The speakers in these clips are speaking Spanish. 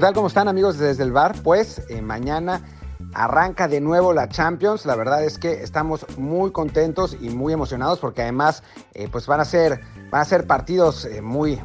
¿Qué tal? ¿Cómo están amigos desde el bar? Pues eh, mañana arranca de nuevo la Champions. La verdad es que estamos muy contentos y muy emocionados porque además eh, pues van a ser, van a ser partidos eh, muy,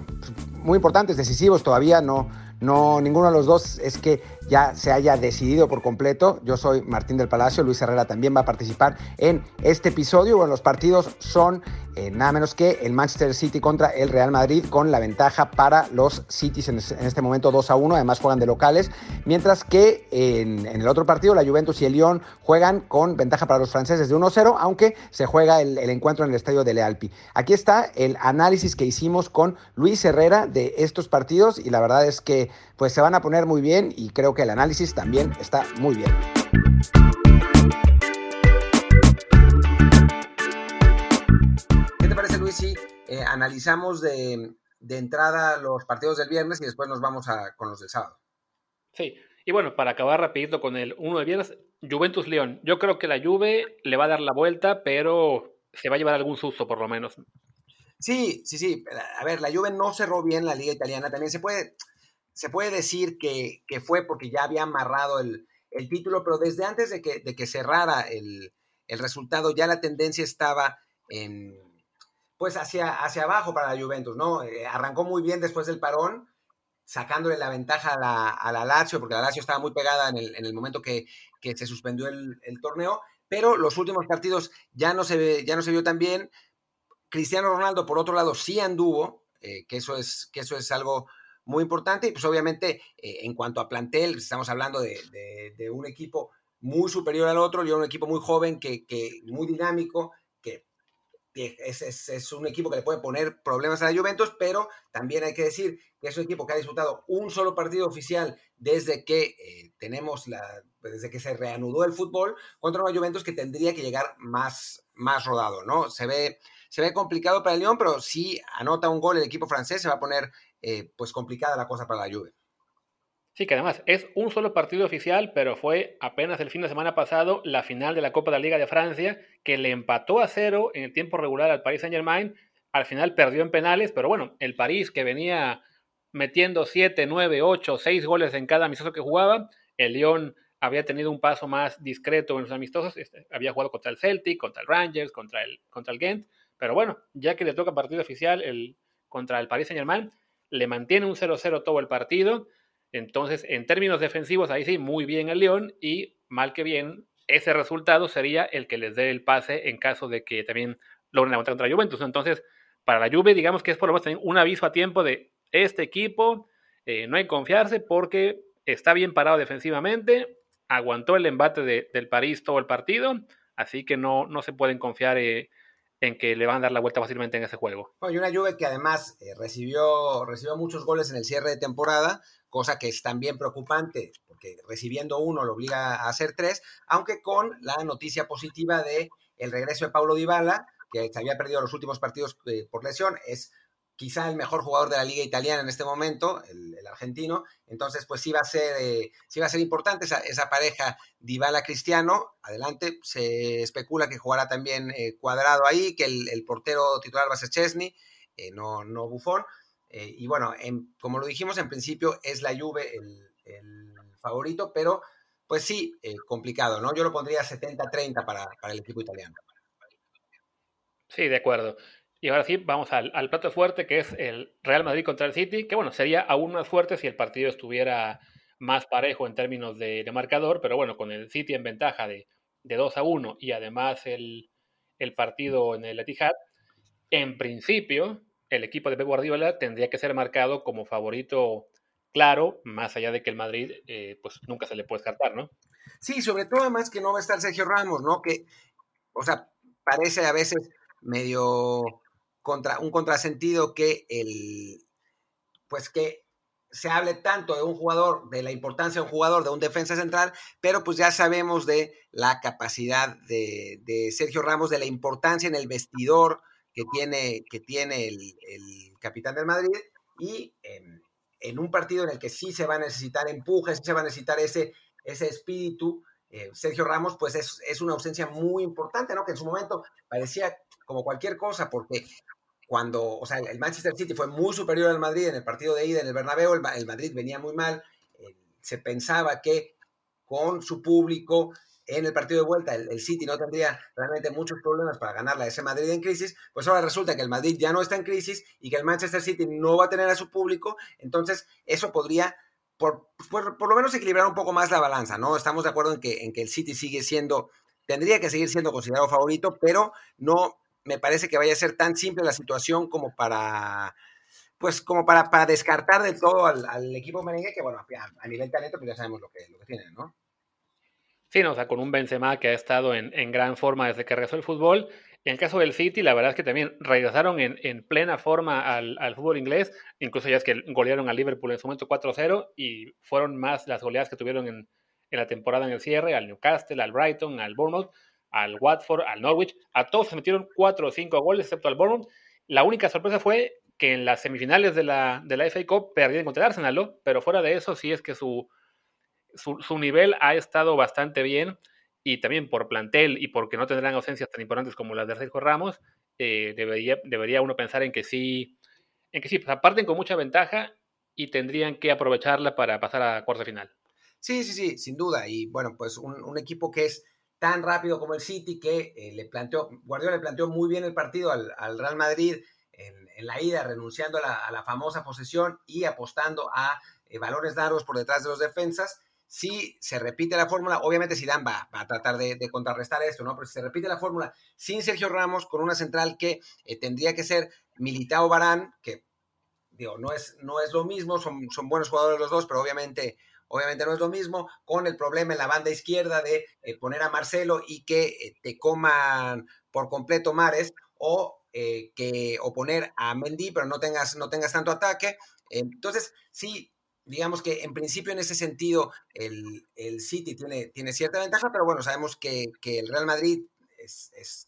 muy importantes, decisivos todavía. No, no, ninguno de los dos es que ya se haya decidido por completo. Yo soy Martín del Palacio, Luis Herrera también va a participar en este episodio. Bueno, los partidos son eh, nada menos que el Manchester City contra el Real Madrid con la ventaja para los Cities en, este momento 2 a 1, además juegan de locales, mientras que en, el otro partido la Juventus y el Lyon juegan con ventaja para los franceses de 1 0, aunque se juega el, el encuentro en el estadio de Lealpi. Aquí está el análisis que hicimos con Luis Herrera de estos partidos y la verdad es que pues se van a poner muy bien y creo que el análisis también está muy bien. ¿Qué te parece, Luis, si eh, analizamos de, entrada los partidos del viernes y después nos vamos a, con los del sábado? Sí, y bueno, para acabar rapidito con el uno de viernes, Juventus-León. Yo creo que la Juve le va a dar la vuelta, pero se va a llevar algún susto por lo menos. Sí, sí, sí. A ver, la Juve no cerró bien la liga italiana. También se puede, se puede decir que, fue porque ya había amarrado el, título, pero desde antes de que, de que cerrara el, resultado, ya la tendencia estaba en, pues hacia, hacia abajo para la Juventus, ¿no? Eh, arrancó muy bien después del parón, sacándole la ventaja a la, a la Lazio, porque la Lazio estaba muy pegada en el, en el momento que, se suspendió el, torneo, pero los últimos partidos ya no se, ya no se vio tan bien. Cristiano Ronaldo, por otro lado, sí anduvo, eh, que, eso es, que eso es algo muy importante. Y pues obviamente eh, en cuanto a plantel, pues, estamos hablando de, un equipo muy superior al otro, y un equipo muy joven, que, muy dinámico, que es, un equipo que le puede poner problemas a la Juventus, pero también hay que decir que es un equipo que ha disputado un solo partido oficial desde que eh, tenemos la, desde que se reanudó el fútbol contra una Juventus que tendría que llegar más, más rodado, ¿no? Se ve, se ve complicado para el León, pero si anota un gol el equipo francés se va a poner eh, pues complicada la cosa para la Juve. Sí, que además es un solo partido oficial, pero fue apenas el fin de semana pasado la final de la Copa de la Liga de Francia, que le empató a cero en el tiempo regular al Paris Saint Germain. Al final perdió en penales, pero bueno, el París que venía metiendo 7, 9, 8, 6 goles en cada amistoso que jugaba, el Lyon había tenido un paso más discreto en los amistosos, este, había jugado contra el Celtic, contra el Rangers, contra el, contra el Ghent, pero bueno, ya que le toca partido oficial el, contra el Paris Saint Germain, le mantiene un 0-0 todo el partido. Entonces, en términos defensivos, ahí sí, muy bien el León y mal que bien, ese resultado sería el que les dé el pase en caso de que también logren aguantar contra Juventus. Entonces, para la Juve, digamos que es por lo menos un aviso a tiempo de este equipo, eh, no hay que confiarse porque está bien parado defensivamente, aguantó el embate del París todo el partido, así que no, no se pueden confiar eh, en que le van a dar la vuelta fácilmente en ese juego. y una Juve que además eh, recibió, recibió muchos goles en el cierre de temporada, cosa que es también preocupante, porque recibiendo uno lo obliga a hacer tres, aunque con la noticia positiva de el regreso de Paulo Dybala, que se había perdido los últimos partidos eh, por lesión, es quizá el mejor jugador de la liga italiana en este momento, el, argentino. Entonces, pues sí va a ser, eh, sí va a ser importante esa, esa pareja Dybala-Cristiano. Adelante, se especula que jugará también eh, Cuadrado ahí, que el, portero titular va a ser Chesney, eh, no, no Buffon. y bueno, como lo dijimos en principio, es la Juve el, el favorito, pero pues sí, complicado, ¿no? Yo lo pondría 70-30 para, para el equipo italiano. Sí, de acuerdo. Y ahora sí, vamos al, plato fuerte, que es el Real Madrid contra el City, que bueno, sería aún más fuerte si el partido estuviera más parejo en términos de, marcador, pero bueno, con el City en ventaja de, de 2 a 1 y además el, partido en el Etihad, en principio el equipo de Pep Guardiola tendría que ser marcado como favorito claro, más allá de que el Madrid eh, pues nunca se le puede descartar, ¿no? Sí, sobre todo además que no va a estar Sergio Ramos, ¿no? Que, o sea, parece a veces medio contra, un contrasentido que el, pues que se hable tanto de un jugador, de la importancia de un jugador, de un defensa central, pero pues ya sabemos de la capacidad de, Sergio Ramos, de la importancia en el vestidor que tiene, que tiene el, capitán del Madrid y en, un partido en el que sí se va a necesitar empujes, sí se va a necesitar ese, ese espíritu, eh, Sergio Ramos pues es, es, una ausencia muy importante, ¿no? Que en su momento parecía como cualquier cosa, porque cuando, o sea, el Manchester City fue muy superior al Madrid en el partido de ida en el Bernabéu, el, Madrid venía muy mal, eh, se pensaba que con su público en el partido de vuelta el, City no tendría realmente muchos problemas para ganar a ese Madrid en crisis, pues ahora resulta que el Madrid ya no está en crisis y que el Manchester City no va a tener a su público, entonces eso podría por, por, por lo menos equilibrar un poco más la balanza, ¿no? Estamos de acuerdo en que, en que el City sigue siendo, tendría que seguir siendo considerado favorito, pero no me parece que vaya a ser tan simple la situación como para pues como para, para descartar de todo al, equipo merengue, que bueno, a, nivel talento pues ya sabemos lo que, lo que tienen, ¿no? Sí, no, o sea, con un Benzema que ha estado en, gran forma desde que regresó el fútbol. En el caso del City, la verdad es que también regresaron en, plena forma al, fútbol inglés. Incluso ya es que golearon al Liverpool en su momento 4-0 y fueron más las goleadas que tuvieron en, en, la temporada en el cierre, al Newcastle, al Brighton, al Bournemouth, al Watford, al Norwich. A todos se metieron 4 o 5 goles, excepto al Bournemouth. La única sorpresa fue que en las semifinales de la, de la FA Cup perdieron contra el Arsenal, pero fuera de eso sí es que su, su, nivel ha estado bastante bien y también por plantel y porque no tendrán ausencias tan importantes como las de Sergio Ramos, eh, debería, debería uno pensar en que sí, en que sí, pues, parten con mucha ventaja y tendrían que aprovecharla para pasar a cuarto final. Sí, sí, sí, sin duda. Y bueno, pues un, equipo que es tan rápido como el City que eh, le planteó, Guardiola le planteó muy bien el partido al, al Real Madrid en, la ida, renunciando a la, famosa posesión y apostando a eh, valores largos por detrás de los defensas. Si se repite la fórmula, obviamente Zidane va, a tratar de, contrarrestar esto, ¿no? Pero si se repite la fórmula sin Sergio Ramos, con una central que eh, tendría que ser Militao Barán, que digo, no es, no es lo mismo, son buenos jugadores los dos, pero obviamente obviamente no es lo mismo, con el problema en la banda izquierda de eh, poner a Marcelo y que te coman por completo Mares, o eh, que oponer a Mendy, pero no tengas, no tengas tanto ataque. Entonces, sí, digamos que en principio en ese sentido el, City tiene, tiene cierta ventaja, pero bueno, sabemos que, el Real Madrid es,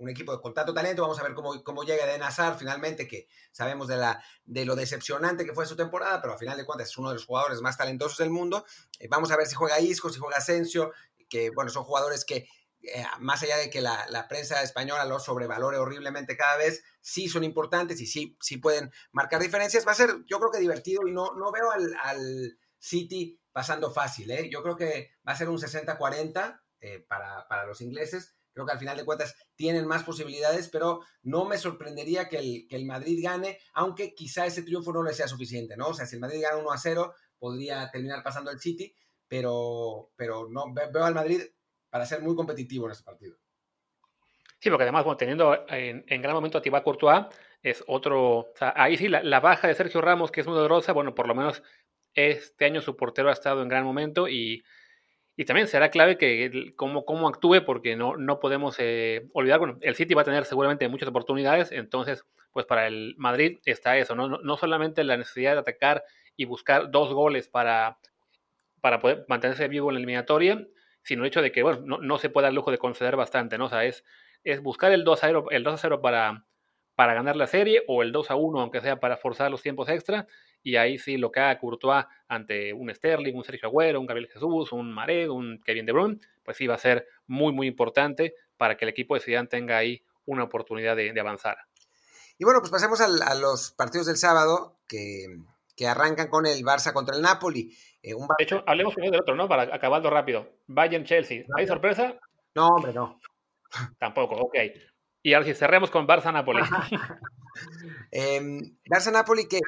un equipo con tanto talento. Vamos a ver cómo, cómo llega de Nazar finalmente, que sabemos de, la, de lo decepcionante que fue su temporada, pero al final de cuentas es uno de los jugadores más talentosos del mundo. Eh, vamos a ver si juega Isco, si juega Asensio, que bueno, son jugadores que eh, más allá de que la, prensa española los sobrevalore horriblemente cada vez, sí son importantes y sí, sí pueden marcar diferencias. Va a ser, yo creo que divertido y no, no veo al, City pasando fácil. ¿eh? Yo creo que va a ser un 60-40 eh, para, los ingleses. Que al final de cuentas tienen más posibilidades, pero no me sorprendería que el, que el Madrid gane, aunque quizá ese triunfo no le sea suficiente, ¿no? O sea, si el Madrid gana 1 a 0, podría terminar pasando el City, pero, pero no veo al Madrid para ser muy competitivo en este partido. Sí, porque además, bueno, teniendo en, gran momento a Thibaut Courtois, es otro. Ahí sí, la, baja de Sergio Ramos, que es muy dolorosa, bueno, por lo menos este año su portero ha estado en gran momento y, y también será clave que cómo, cómo actúe, porque no, no podemos eh, olvidar, bueno, el City va a tener seguramente muchas oportunidades, entonces, pues para el Madrid está eso, no, no, solamente la necesidad de atacar y buscar dos goles para, para poder mantenerse vivo en la eliminatoria, sino el hecho de que, bueno, no, no, se puede dar lujo de conceder bastante, ¿no? O sea, es, es buscar el 2 a 0, el 2 a 0 para, para ganar la serie o el 2 a 1, aunque sea para forzar los tiempos extra. Y ahí sí lo que haga Courtois ante un Sterling, un Sergio Agüero, un Gabriel Jesús, un Mared, un Kevin De Bruyne, pues sí va a ser muy, muy importante para que el equipo de Zidane tenga ahí una oportunidad de, avanzar. Y bueno, pues pasemos a los partidos del sábado que, que arrancan con el Barça contra el Napoli. Eh, de hecho, hablemos primero del otro, ¿no? Para acabarlo rápido. Bayern-Chelsea. ¿Hay sorpresa? No, hombre, no. Tampoco, ok. Y ahora sí, cerremos con Barça-Napoli. Em, Barça-Napoli que,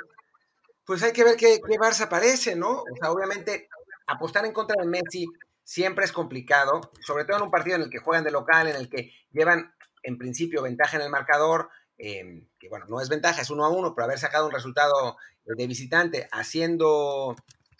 pues hay que ver qué, Barça parece, ¿no? O sea, obviamente, apostar en contra de Messi siempre es complicado, sobre todo en un partido en el que juegan de local, en el que llevan en principio ventaja en el marcador, em, que bueno, no es ventaja, es uno a uno, pero haber sacado un resultado de visitante haciendo,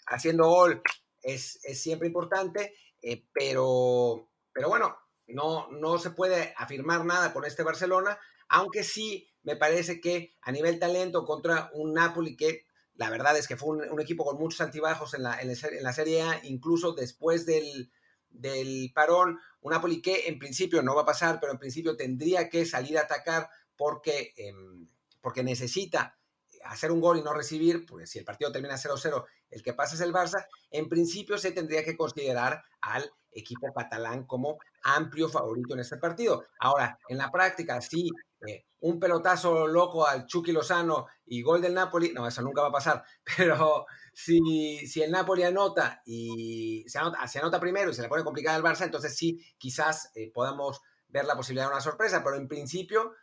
haciendo gol es, siempre importante, eh, pero, pero bueno, no, no se puede afirmar nada con este Barcelona, aunque sí me parece que a nivel talento contra un Napoli que la verdad es que fue un, equipo con muchos antibajos en la, en, la Serie A, incluso después del, del parón, un Napoli que en principio no va a pasar, pero en principio tendría que salir a atacar porque, em, porque necesita hacer un gol y no recibir, pues si el partido termina 0-0, el que pasa es el Barça, en principio se tendría que considerar al equipo catalán como amplio favorito en este partido. Ahora, en la práctica, si eh, un pelotazo loco al Chucky Lozano y gol del Napoli, no, eso nunca va a pasar, pero, si, si el Napoli anota y se anota, se anota, primero y se le pone complicada al Barça, entonces sí, quizás eh, podamos ver la posibilidad de una sorpresa, pero en principio,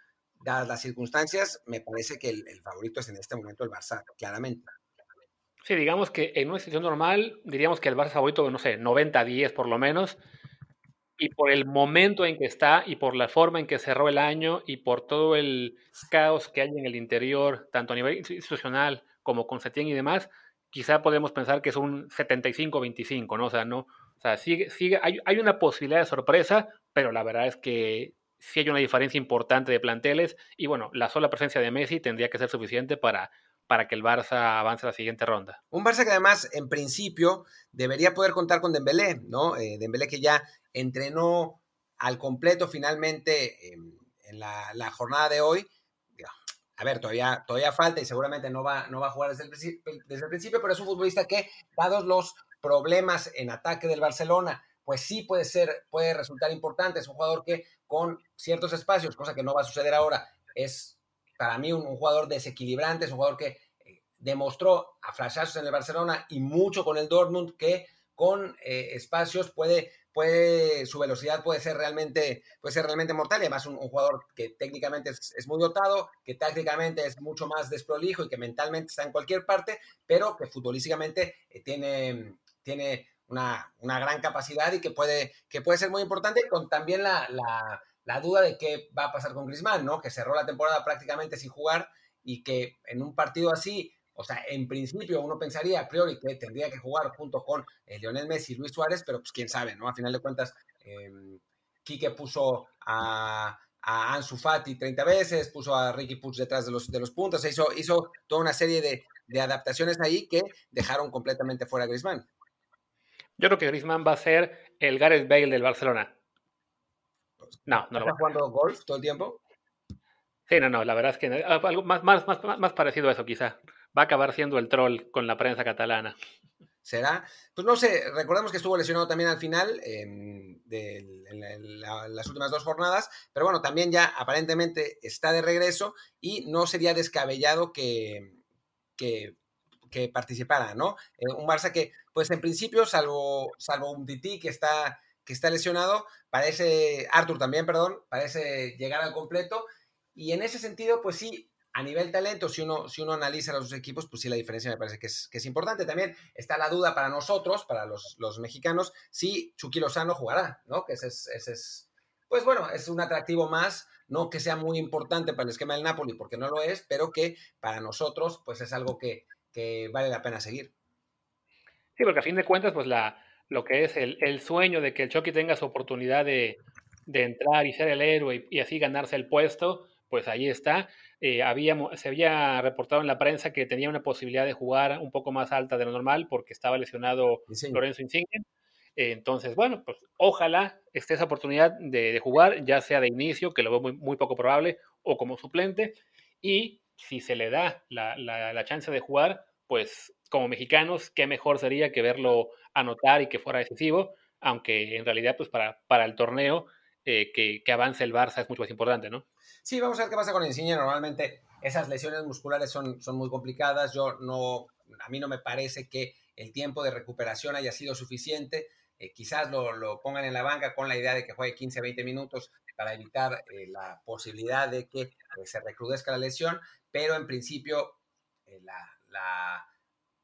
dadas las circunstancias, me parece que el, el favorito es en este momento el Barça, claramente. Sí, digamos que en una situación normal, diríamos que el Barça favorito, no sé, 90-10 por lo menos, y por el momento en que está y por la forma en que cerró el año y por todo el caos que hay en el interior, tanto a nivel institucional como con Setién y demás, quizá podemos pensar que es un 75-25, ¿no? O sea, no, o sea, sigue, sigue, hay, hay, una posibilidad de sorpresa, pero la verdad es que sí hay una diferencia importante de planteles y bueno, la sola presencia de Messi tendría que ser suficiente para para que el Barça avance a la siguiente ronda. Un Barça que además, en principio, debería poder contar con Dembélé, ¿no? Eh, Dembélé que ya entrenó al completo finalmente en, la, jornada de hoy. A ver, todavía, todavía falta y seguramente no va, no va a jugar desde el, desde el principio, pero es un futbolista que, dados los problemas en ataque del Barcelona, pues sí puede ser, puede resultar importante. Es un jugador que con ciertos espacios, cosa que no va a suceder ahora, es para mí un, jugador desequilibrante, es un jugador que eh, demostró a flashazos en el Barcelona y mucho con el Dortmund que con eh, espacios puede, puede, su velocidad puede ser realmente, puede ser realmente mortal. Y además un, jugador que técnicamente es, muy dotado, que tácticamente es mucho más desprolijo y que mentalmente está en cualquier parte, pero que futbolísticamente eh, tiene, tiene una, gran capacidad y que puede, que puede ser muy importante con también la la duda de qué va a pasar con Griezmann, ¿no? Que cerró la temporada prácticamente sin jugar y que en un partido así, o sea, en principio uno pensaría a priori que tendría que jugar junto con eh, Lionel Messi y Luis Suárez, pero pues quién sabe, ¿no? A final de cuentas, eh, Quique puso a, Ansu Fati 30 veces, puso a Ricky Puig detrás de los, de los puntos, hizo, hizo toda una serie de, de adaptaciones ahí que dejaron completamente fuera a Griezmann. Yo creo que Griezmann va a ser el Gareth Bale del Barcelona. No, no lo ¿Está jugando golf todo el tiempo? Sí, no, no, la verdad es que ah, algo más, más, más, más parecido a eso quizá. Va a acabar siendo el troll con la prensa catalana. ¿Será? Pues no sé, recordemos que estuvo lesionado también al final en las últimas dos jornadas, pero bueno, también ya aparentemente está de regreso y no sería descabellado que, que, participara, ¿no? Eh, un Barça que, pues en principio, salvo, salvo un Titi que está que está lesionado, parece, Arthur también, perdón, parece llegar al completo. Y en ese sentido, pues sí, a nivel talento, si uno, si uno analiza los dos equipos, pues sí, la diferencia me parece que es, importante. También está la duda para nosotros, para los, los mexicanos, si Chucky Lozano jugará, ¿no? Que ese es, es, pues bueno, es un atractivo más, no que sea muy importante para el esquema del Napoli, porque no lo es, pero que para nosotros, pues es algo que, que vale la pena seguir. Sí, porque a fin de cuentas, pues la, lo que es el, sueño de que el Chucky tenga su oportunidad de, entrar y ser el héroe y, así ganarse el puesto, pues ahí está. Eh, se había reportado en la prensa que tenía una posibilidad de jugar un poco más alta de lo normal porque estaba lesionado Lorenzo Insigne. Eh, entonces, bueno, pues ojalá esté esa oportunidad de, jugar, ya sea de inicio, que lo veo muy, muy, poco probable, o como suplente. Y si se le da la, la chance de jugar, pues como mexicanos, qué mejor sería que verlo anotar y que fuera decisivo, aunque en realidad, pues para, para el torneo, eh, que, que, avance el Barça es mucho más importante, ¿no? Sí, vamos a ver qué pasa con Insigne. Normalmente esas lesiones musculares son, son muy complicadas. Yo no, a mí no me parece que el tiempo de recuperación haya sido suficiente. Eh, quizás lo, lo, pongan en la banca con la idea de que juegue 15, 20 minutos para evitar eh, la posibilidad de que se recrudezca la lesión, pero en principio la, la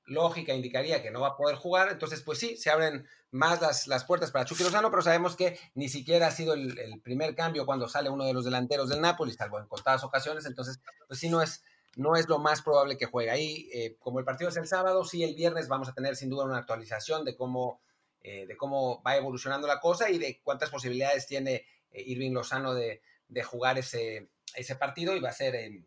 lógica indicaría que no va a poder jugar, entonces pues sí, se abren más las, las puertas para Chucky Lozano, pero sabemos que ni siquiera ha sido el, primer cambio cuando sale uno de los delanteros del Napoli, salvo en contadas ocasiones, entonces pues sí no es, no es lo más probable que juegue ahí. Eh, como el partido es el sábado, sí el viernes vamos a tener sin duda una actualización de cómo, eh, de cómo va evolucionando la cosa y de cuántas posibilidades tiene eh, Irving Lozano de, de, jugar ese, ese partido y va a ser...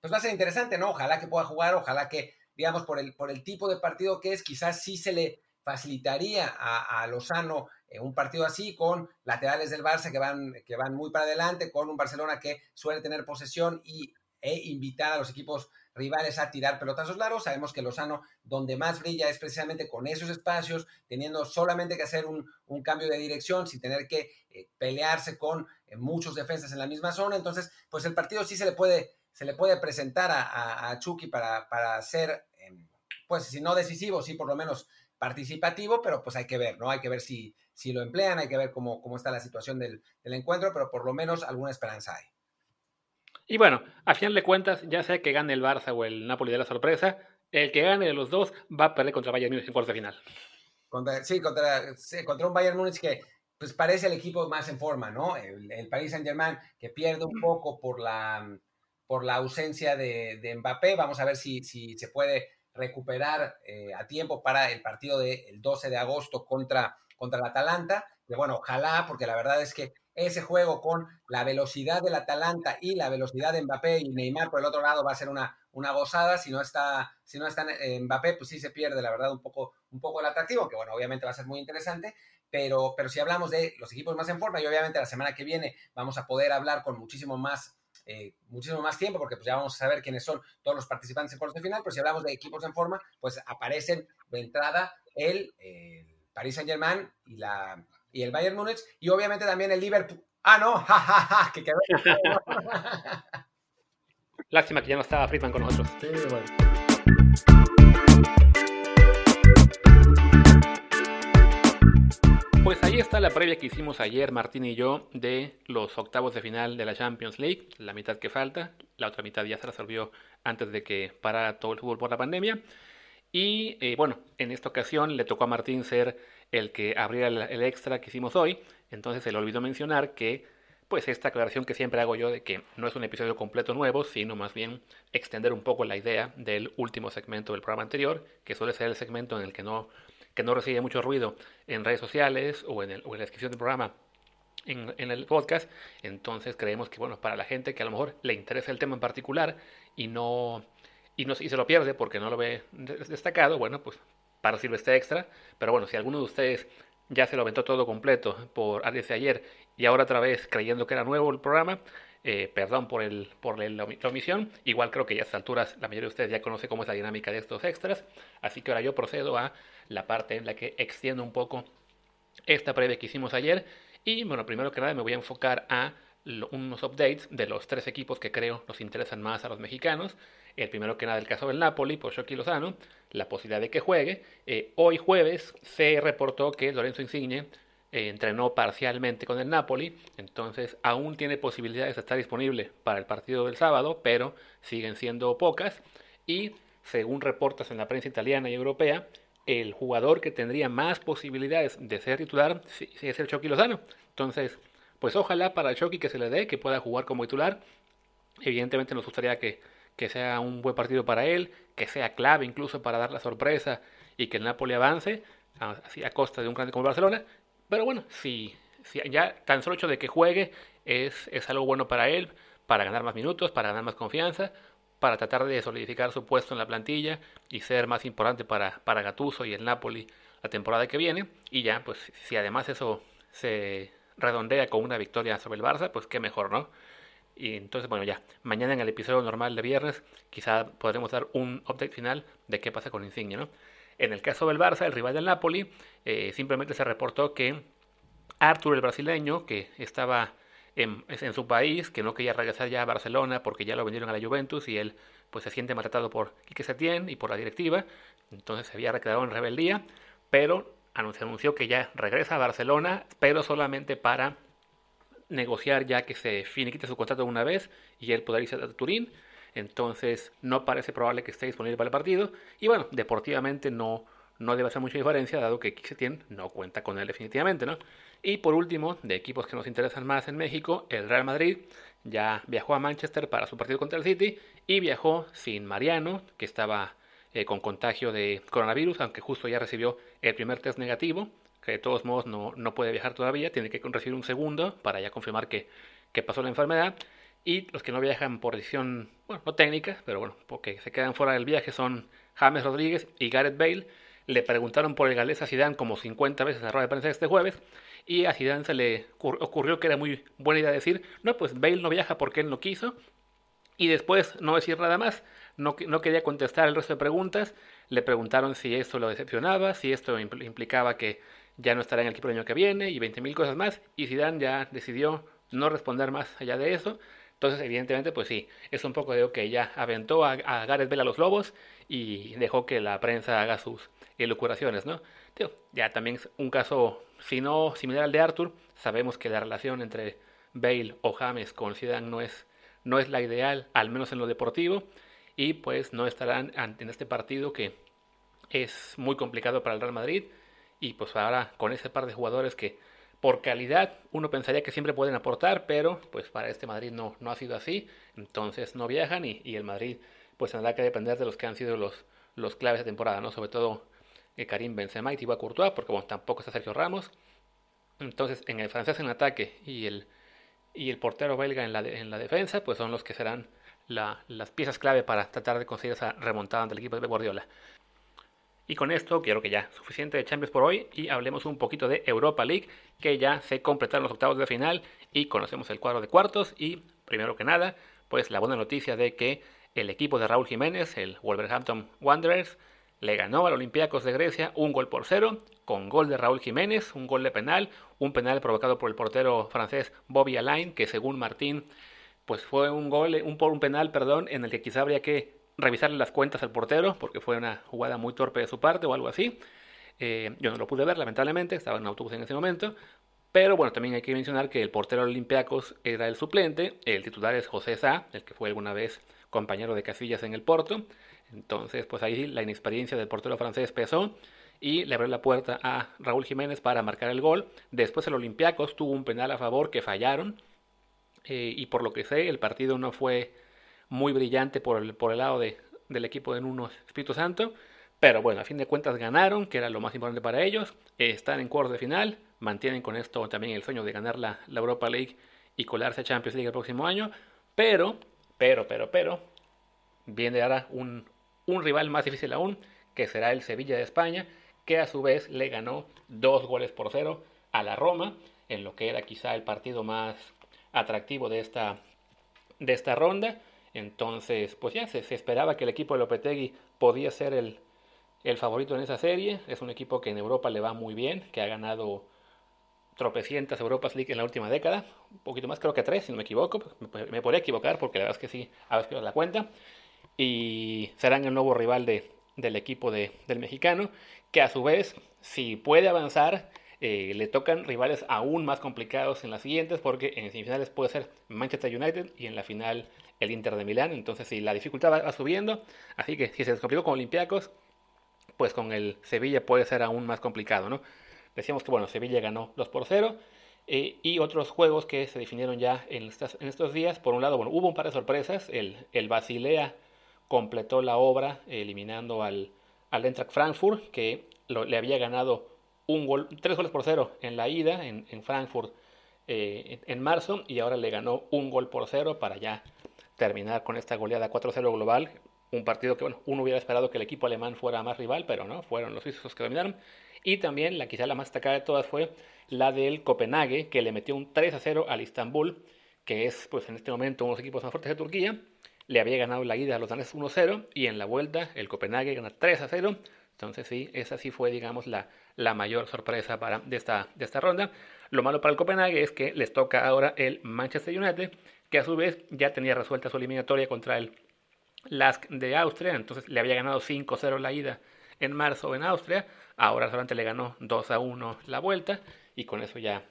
pues va a ser interesante, ¿no? Ojalá que pueda jugar, ojalá que digamos, por el, por el tipo de partido que es, quizás sí se le facilitaría a, Lozano eh, un partido así con laterales del Barça que van, que van muy para adelante, con un Barcelona que suele tener posesión y, e invitar a los equipos rivales a tirar pelotazos largos. Sabemos que Lozano donde más brilla es precisamente con esos espacios, teniendo solamente que hacer un, cambio de dirección sin tener que eh, pelearse con eh, muchos defensas en la misma zona. Entonces, pues el partido sí se le puede se le puede presentar a, Chucky para, para ser, em, pues si no decisivo, sí por lo menos participativo, pero pues hay que ver, ¿no? Hay que ver si, si lo emplean, hay que ver cómo, cómo está la situación del, del encuentro, pero por lo menos alguna esperanza hay. Y bueno, a final de cuentas, ya sea que gane el Barça o el Napoli de la sorpresa, el que gane de los dos va a perder contra Bayern Múnich en cuartos de final. sí, contra, contra un Bayern Múnich que pues parece el equipo más en forma, ¿no? El, el Paris Saint-Germain que pierde un poco por la, por la ausencia de, de Mbappé. Vamos a ver si, se puede recuperar eh, a tiempo para el partido del 12 de agosto contra, contra el Atalanta. Que bueno, ojalá, porque la verdad es que ese juego con la velocidad del Atalanta y la velocidad de Mbappé y Neymar por el otro lado va a ser una, una gozada. Si no está, si no está Mbappé, pues sí se pierde, la verdad, un poco, un poco el atractivo, que bueno, obviamente va a ser muy interesante. Pero, pero si hablamos de los equipos más en forma, y obviamente la semana que viene vamos a poder hablar con muchísimo más eh, muchísimo más tiempo, porque pues ya vamos a saber quiénes son todos los participantes en cuartos de final, pero si hablamos de equipos en forma, pues aparecen de entrada el, el Paris Saint Germain y la y el Bayern Múnich y obviamente también el Liverpool. Ah, no, jajaja, que quedó. Lástima que ya no estaba Friedman con nosotros. Sí, bueno. Está la previa que hicimos ayer Martín y yo de los octavos de final de la Champions League, la mitad que falta, la otra mitad ya se resolvió antes de que parara todo el fútbol por la pandemia. Y eh, bueno, en esta ocasión le tocó a Martín ser el que abriera el, extra que hicimos hoy. Entonces se le olvidó mencionar que, pues esta aclaración que siempre hago yo de que no es un episodio completo nuevo, sino más bien extender un poco la idea del último segmento del programa anterior, que suele ser el segmento en el que no, que no recibe mucho ruido en redes sociales o en, el, la descripción del programa. En, en, el podcast, entonces creemos que bueno, para la gente que a lo mejor le interesa el tema en particular y no, y, no, y se lo pierde porque no lo ve destacado, bueno, pues para sirve este extra. Pero bueno, si alguno de ustedes ya se lo aventó todo completo por desde ayer y ahora otra vez creyendo que era nuevo el programa, eh, perdón por, el, por la omisión. Igual creo que ya a estas alturas la mayoría de ustedes ya conoce cómo es la dinámica de estos extras. Así que ahora yo procedo a la parte en la que extiendo un poco esta previa que hicimos ayer. Y bueno, primero que nada me voy a enfocar a unos updates de los tres equipos que creo nos interesan más a los mexicanos. El primero que nada, el caso del Napoli, por Shoki Lozano, la posibilidad de que juegue. Eh, hoy jueves se reportó que Lorenzo Insigne eh, entrenó parcialmente con el Napoli, entonces aún tiene posibilidades de estar disponible para el partido del sábado, pero siguen siendo pocas. Y según reportas en la prensa italiana y europea, el jugador que tendría más posibilidades de ser titular es el Chucky Lozano. Entonces, pues ojalá para Chucky que se le dé, que pueda jugar como titular. Evidentemente nos gustaría que que sea un buen partido para él, que sea clave incluso para dar la sorpresa y que el Napoli avance, así a costa de un grande como Barcelona. Pero bueno, si, ya tan solo hecho de que juegue es, es algo bueno para él, para ganar más minutos, para ganar más confianza, para tratar de solidificar su puesto en la plantilla y ser más importante para, para Gattuso y el Napoli la temporada que viene. Y ya, pues si además eso se redondea con una victoria sobre el Barça, pues qué mejor, ¿no? Y entonces, bueno, ya, mañana en el episodio normal de viernes, quizá podremos dar un update final de qué pasa con Insigne, ¿no? En el caso del Barça, el rival del Napoli, eh, simplemente se reportó que Arthur, el brasileño, que estaba en, su país, que no quería regresar ya a Barcelona porque ya lo vendieron a la Juventus y él pues se siente maltratado por Quique Setién y por la directiva, entonces se había recreado en rebeldía, pero se anunció que ya regresa a Barcelona, pero solamente para negociar ya que se finiquite su contrato una vez y él podrá irse a Turín. Entonces no parece probable que esté disponible para el partido. Y bueno, deportivamente no, no debe hacer mucha diferencia, dado que Quisetien no cuenta con él definitivamente, ¿no? Y por último, de equipos que nos interesan más en México, el Real Madrid ya viajó a Manchester para su partido contra el City y viajó sin Mariano, que estaba eh, con contagio de coronavirus, aunque justo ya recibió el primer test negativo que de todos modos no, no puede viajar todavía, tiene que recibir un segundo para ya confirmar que, que pasó la enfermedad. Y los que no viajan por decisión, bueno, no técnica, pero bueno, porque se quedan fuera del viaje son James Rodríguez y Gareth Bale. Le preguntaron por el galés a Zidane como 50 veces en la rueda de prensa este jueves y a Zidane se le ocurrió que era muy buena idea decir, no, pues Bale no viaja porque él no quiso. Y después no decir nada más, no, no quería contestar el resto de preguntas. Le preguntaron si esto lo decepcionaba, si esto implicaba que ya no estará en el equipo el año que viene y 20.000 cosas más. Y Zidane ya decidió no responder más allá de eso. Entonces, evidentemente, pues sí, es un poco de que ya aventó a, Gareth Bale a los Lobos y dejó que la prensa haga sus elucuraciones, ¿no? ya también es un caso, si no similar al de Arthur, sabemos que la relación entre Bale o James con Zidane no es, no es la ideal, al menos en lo deportivo, y pues no estarán en este partido que es muy complicado para el Real Madrid, y pues ahora con ese par de jugadores que por calidad uno pensaría que siempre pueden aportar, pero pues para este Madrid no, no ha sido así, entonces no viajan y, el Madrid pues tendrá que depender de los que han sido los, los claves de temporada, ¿no? Sobre todo eh, Karim Benzema y Thibaut Courtois, porque bueno, tampoco está Sergio Ramos. Entonces, en el francés en ataque y el, y el portero belga en la, en la defensa, pues son los que serán las piezas clave para tratar de conseguir esa remontada ante el equipo de Guardiola. Y con esto quiero que ya suficiente de Champions por hoy y hablemos un poquito de Europa League, que ya se completaron los octavos de final y conocemos el cuadro de cuartos. Y primero que nada, pues la buena noticia de que el equipo de Raúl Jiménez, el Wolverhampton Wanderers, le ganó al Olympiacos de Grecia un gol por cero, con gol de Raúl Jiménez, un gol de penal, un penal provocado por el portero francés Bobby Alain, que según Martín, pues fue un gol, un, un penal, perdón, en el que quizá habría que revisarle las cuentas al portero, porque fue una jugada muy torpe de su parte o algo así. Eh, yo no lo pude ver, lamentablemente, estaba en autobús en ese momento. Pero bueno, también hay que mencionar que el portero Olympiacos era el suplente, el titular es José Sá, el que fue alguna vez compañero de Casillas en el Porto. Entonces, pues ahí la inexperiencia del portero francés pesó y le abrió la puerta a Raúl Jiménez para marcar el gol. Después el Olympiacos tuvo un penal a favor que fallaron. Eh, y por lo que sé, el partido no fue muy brillante por el, por el lado de, del equipo de Nuno Espíritu Santo. Pero bueno, a fin de cuentas ganaron, que era lo más importante para ellos. están en cuartos de final, mantienen con esto también el sueño de ganar la, la, Europa League y colarse a Champions League el próximo año. Pero, pero, pero, pero, viene ahora un, un rival más difícil aún, que será el Sevilla de España, que a su vez le ganó dos goles por cero a la Roma, en lo que era quizá el partido más atractivo de esta, de esta ronda. Entonces, pues ya se, esperaba que el equipo de Lopetegui podía ser el, favorito en esa serie. Es un equipo que en Europa le va muy bien, que ha ganado tropecientas Europas League en la última década, un poquito más, creo que tres, si no me equivoco. Me, podría equivocar porque la verdad es que sí, a veces pierdo la cuenta. Y serán el nuevo rival de, del equipo de, del mexicano, que a su vez, si puede avanzar, eh, le tocan rivales aún más complicados en las siguientes, porque en semifinales puede ser Manchester United y en la final el Inter de Milán. Entonces, si la dificultad va, subiendo, así que si se descomplicó con Olympiacos, pues con el Sevilla puede ser aún más complicado, ¿no? Decíamos que, bueno, Sevilla ganó 2 por 0. Eh, y otros juegos que se definieron ya en, en, estos días. Por un lado, bueno, hubo un par de sorpresas. El, el Basilea completó la obra eliminando al, al Eintracht Frankfurt, que le había ganado un gol, tres goles por cero en la ida en, Frankfurt eh, en, marzo y ahora le ganó un gol por cero para ya terminar con esta goleada 4-0 global. Un partido que bueno, uno hubiera esperado que el equipo alemán fuera más rival, pero no, fueron los suizos que dominaron. Y también la quizá la más destacada de todas fue la del Copenhague, que le metió un 3 0 al Istanbul, que es pues en este momento uno de los equipos más fuertes de Turquía. Le había ganado la ida a los daneses 1-0 y en la vuelta el Copenhague gana 3 0. Entonces sí, esa sí fue digamos la, la mayor sorpresa para, de, esta, de esta ronda. Lo malo para el Copenhague es que les toca ahora el Manchester United, que a su vez ya tenía resuelta su eliminatoria contra el Lask de Austria, entonces le había ganado 5-0 la ida en marzo en Austria, ahora solamente le ganó 2-1 la vuelta y con eso ya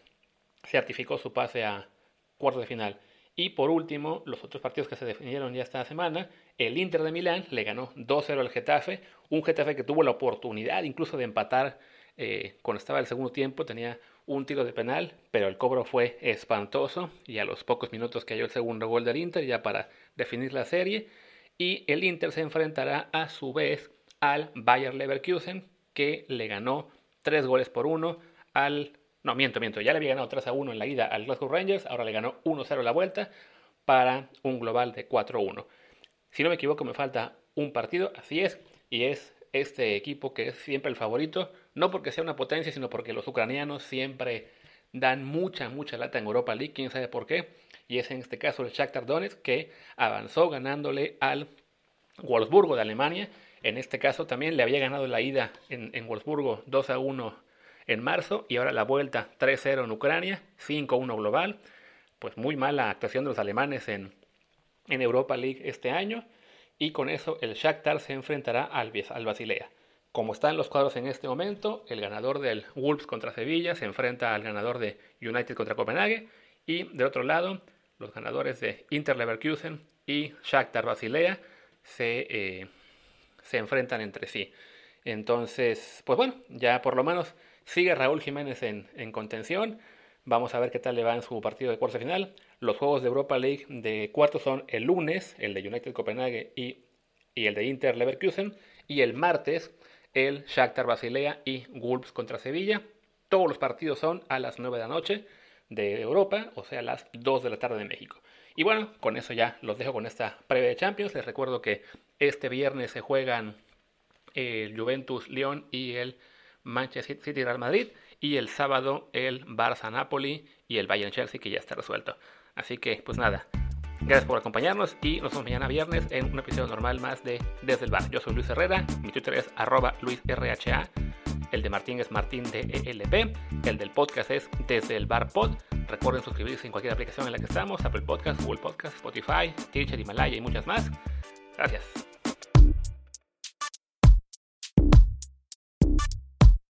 certificó su pase a cuartos de final. Y por último, los otros partidos que se definieron ya esta semana, el Inter de Milán le ganó 2-0 al Getafe, un Getafe que tuvo la oportunidad incluso de empatar eh, cuando estaba el segundo tiempo tenía un tiro de penal, pero el cobro fue espantoso y a los pocos minutos cayó el segundo gol del Inter ya para definir la serie y el Inter se enfrentará a su vez al Bayer Leverkusen que le ganó tres goles por uno al... No, miento, miento, ya le había ganado 3 a 1 en la ida al Glasgow Rangers, ahora le ganó 1-0 la vuelta para un global de 4-1. Si no me equivoco, me falta un partido, así es, y es este equipo que es siempre el favorito, no porque sea una potencia, sino porque los ucranianos siempre dan mucha, mucha lata en Europa League, quién sabe por qué, y es en este caso el Shakhtar Donetsk que avanzó ganándole al Wolfsburgo de Alemania, en este caso también le había ganado la ida en, en Wolfsburgo 2 a 1 en marzo y ahora la vuelta 3-0 en Ucrania, 5-1 global, pues muy mala actuación de los alemanes en, en Europa League este año y con eso el Shakhtar se enfrentará al, al Basilea. Como están los cuadros en este momento, el ganador del Wolves contra Sevilla se enfrenta al ganador de United contra Copenhague y del otro lado los ganadores de Inter Leverkusen y Shakhtar Basilea se, eh, se enfrentan entre sí. Entonces, pues bueno, ya por lo menos sigue Raúl Jiménez en, en contención. Vamos a ver qué tal le va en su partido de cuarto final. Los juegos de Europa League de cuartos son el lunes, el de United Copenhague y, y el de Inter Leverkusen. Y el martes, el Shakhtar Basilea y Wolves contra Sevilla. Todos los partidos son a las 9 de la noche de Europa, o sea, a las 2 de la tarde de México. Y bueno, con eso ya los dejo con esta previa de Champions. Les recuerdo que este viernes se juegan el Juventus León y el Manchester City Real Madrid. Y el sábado el Barça Napoli y el Bayern Chelsea, que ya está resuelto. Así que, pues nada, Gracias por acompañarnos y nos vemos mañana viernes en un episodio normal más de Desde el Bar. Yo soy Luis Herrera, mi Twitter es arroba luisrha, el de Martín es martín DELP, el del podcast es Desde el Bar Pod. Recuerden suscribirse en cualquier aplicación en la que estamos, Apple Podcast, Google Podcast, Spotify, Teacher, Himalaya y muchas más. Gracias.